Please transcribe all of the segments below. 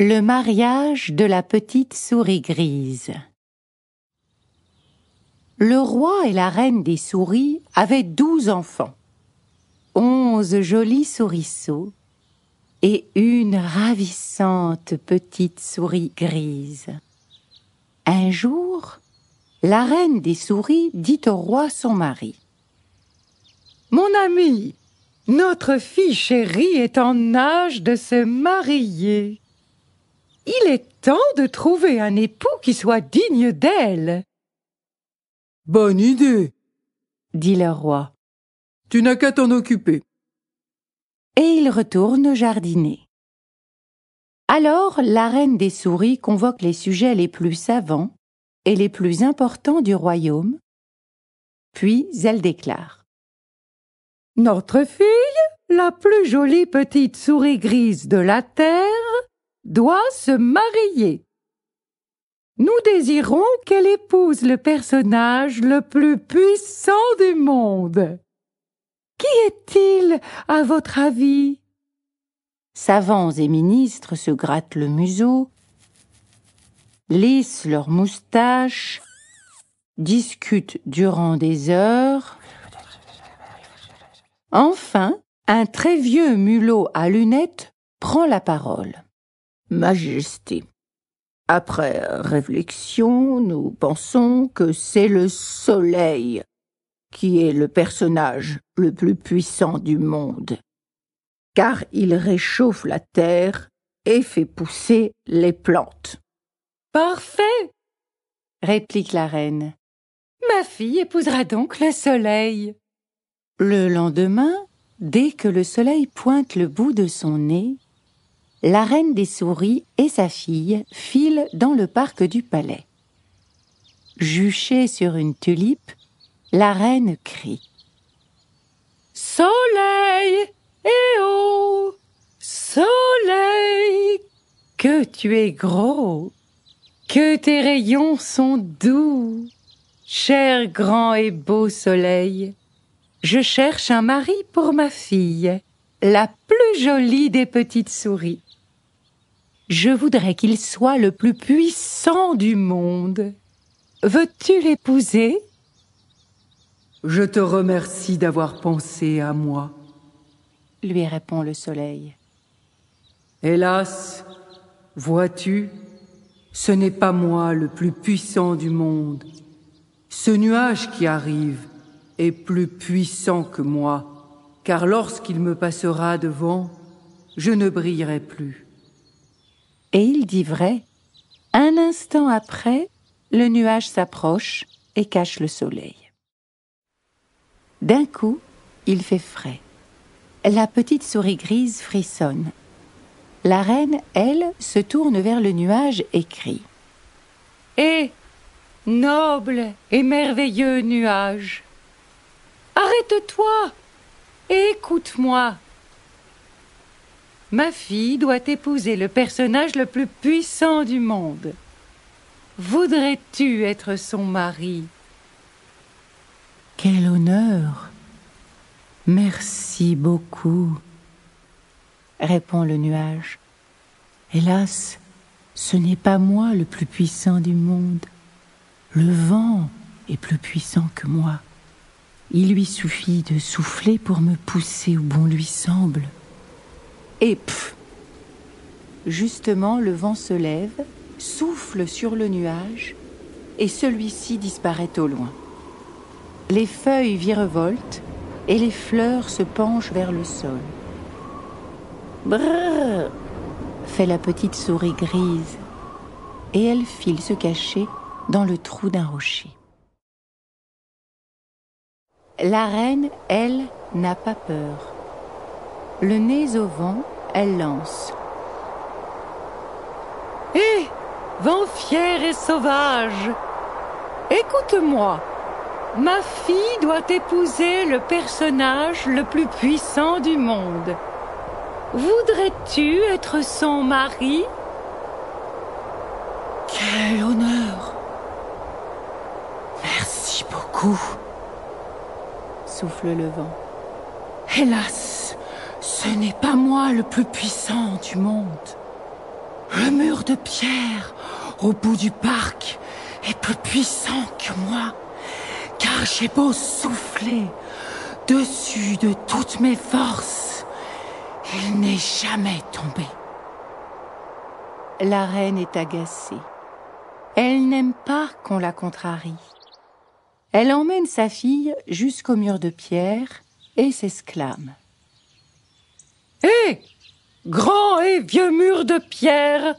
Le mariage de la petite souris grise. Le roi et la reine des souris avaient douze enfants, onze jolis souriceaux et une ravissante petite souris grise. Un jour, la reine des souris dit au roi son mari. Mon ami, notre fille chérie est en âge de se marier. Il est temps de trouver un époux qui soit digne d'elle. Bonne idée, dit le roi. Tu n'as qu'à t'en occuper. Et il retourne jardiner. Alors la reine des souris convoque les sujets les plus savants et les plus importants du royaume, puis elle déclare. Notre fille, la plus jolie petite souris grise de la terre, doit se marier. Nous désirons qu'elle épouse le personnage le plus puissant du monde. Qui est-il, à votre avis? Savants et ministres se grattent le museau, lissent leurs moustaches, discutent durant des heures. Enfin, un très vieux mulot à lunettes prend la parole. Majesté, après réflexion, nous pensons que c'est le Soleil qui est le personnage le plus puissant du monde, car il réchauffe la terre et fait pousser les plantes. Parfait, réplique la reine. Ma fille épousera donc le Soleil. Le lendemain, dès que le Soleil pointe le bout de son nez, la reine des souris et sa fille filent dans le parc du palais. Juchée sur une tulipe, la reine crie. Soleil Eh oh Soleil Que tu es gros Que tes rayons sont doux Cher grand et beau soleil, je cherche un mari pour ma fille, la plus jolie des petites souris. Je voudrais qu'il soit le plus puissant du monde. Veux-tu l'épouser? Je te remercie d'avoir pensé à moi, lui répond le soleil. Hélas, vois-tu, ce n'est pas moi le plus puissant du monde. Ce nuage qui arrive est plus puissant que moi, car lorsqu'il me passera devant, je ne brillerai plus. Et il dit vrai. Un instant après, le nuage s'approche et cache le soleil. D'un coup, il fait frais. La petite souris grise frissonne. La reine, elle, se tourne vers le nuage et crie. Hé, noble et merveilleux nuage, arrête-toi et écoute-moi. Ma fille doit épouser le personnage le plus puissant du monde. Voudrais-tu être son mari? Quel honneur Merci beaucoup, répond le nuage. Hélas, ce n'est pas moi le plus puissant du monde. Le vent est plus puissant que moi. Il lui suffit de souffler pour me pousser où bon lui semble. Et pff Justement, le vent se lève, souffle sur le nuage, et celui-ci disparaît au loin. Les feuilles virevoltent et les fleurs se penchent vers le sol. Brrr fait la petite souris grise, et elle file se cacher dans le trou d'un rocher. La reine, elle, n'a pas peur. Le nez au vent, elle lance. Hé, vent fier et sauvage, écoute-moi. Ma fille doit épouser le personnage le plus puissant du monde. Voudrais-tu être son mari? Quel honneur Merci beaucoup, souffle le vent. Hélas, ce n'est pas moi le plus puissant du monde. Le mur de pierre au bout du parc est plus puissant que moi, car j'ai beau souffler dessus de toutes mes forces, il n'est jamais tombé. La reine est agacée. Elle n'aime pas qu'on la contrarie. Elle emmène sa fille jusqu'au mur de pierre et s'exclame. Grand et vieux mur de pierre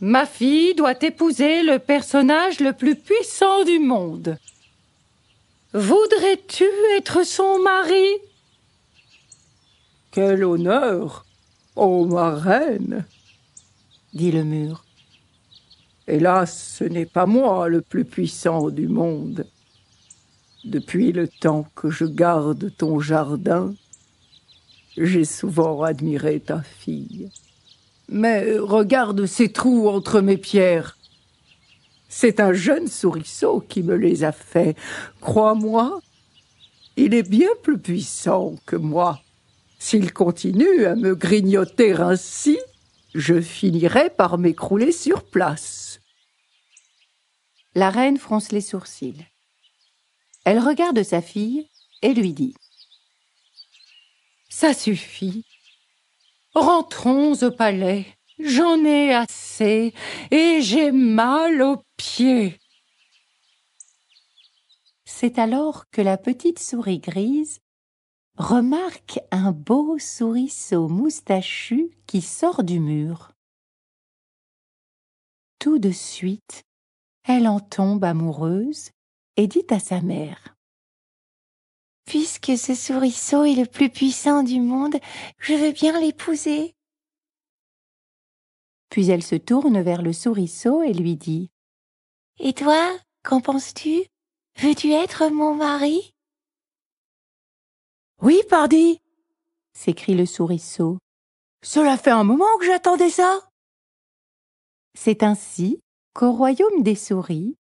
Ma fille doit épouser le personnage le plus puissant du monde. Voudrais-tu être son mari? Quel honneur, ô ma reine dit le mur. Hélas, ce n'est pas moi le plus puissant du monde. Depuis le temps que je garde ton jardin, j'ai souvent admiré ta fille. Mais regarde ces trous entre mes pierres. C'est un jeune souriceau qui me les a faits. Crois-moi, il est bien plus puissant que moi. S'il continue à me grignoter ainsi, je finirai par m'écrouler sur place. La reine fronce les sourcils. Elle regarde sa fille et lui dit Ça suffit. Rentrons au palais. J'en ai assez et j'ai mal aux pieds. C'est alors que la petite souris grise remarque un beau souriceau moustachu qui sort du mur. Tout de suite, elle en tombe amoureuse et dit à sa mère Puisque ce souriceau est le plus puissant du monde, je veux bien l'épouser. Puis elle se tourne vers le souriceau et lui dit Et toi, qu'en penses-tu? Veux-tu être mon mari Oui, pardi s'écrie le souriceau. Cela fait un moment que j'attendais ça. C'est ainsi qu'au royaume des souris,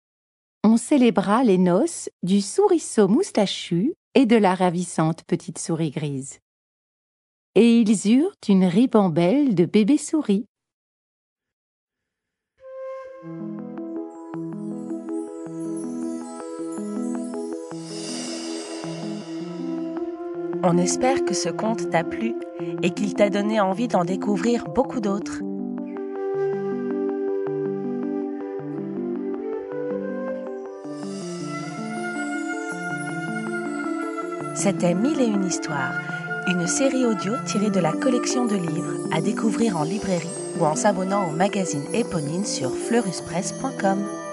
on célébra les noces du souriceau moustachu et de la ravissante petite souris grise. Et ils eurent une ribambelle de bébés souris. On espère que ce conte t'a plu et qu'il t'a donné envie d'en découvrir beaucoup d'autres. C'était Mille et une histoires, une série audio tirée de la collection de livres à découvrir en librairie ou en s'abonnant au magazine Éponine sur fleuruspresse.com.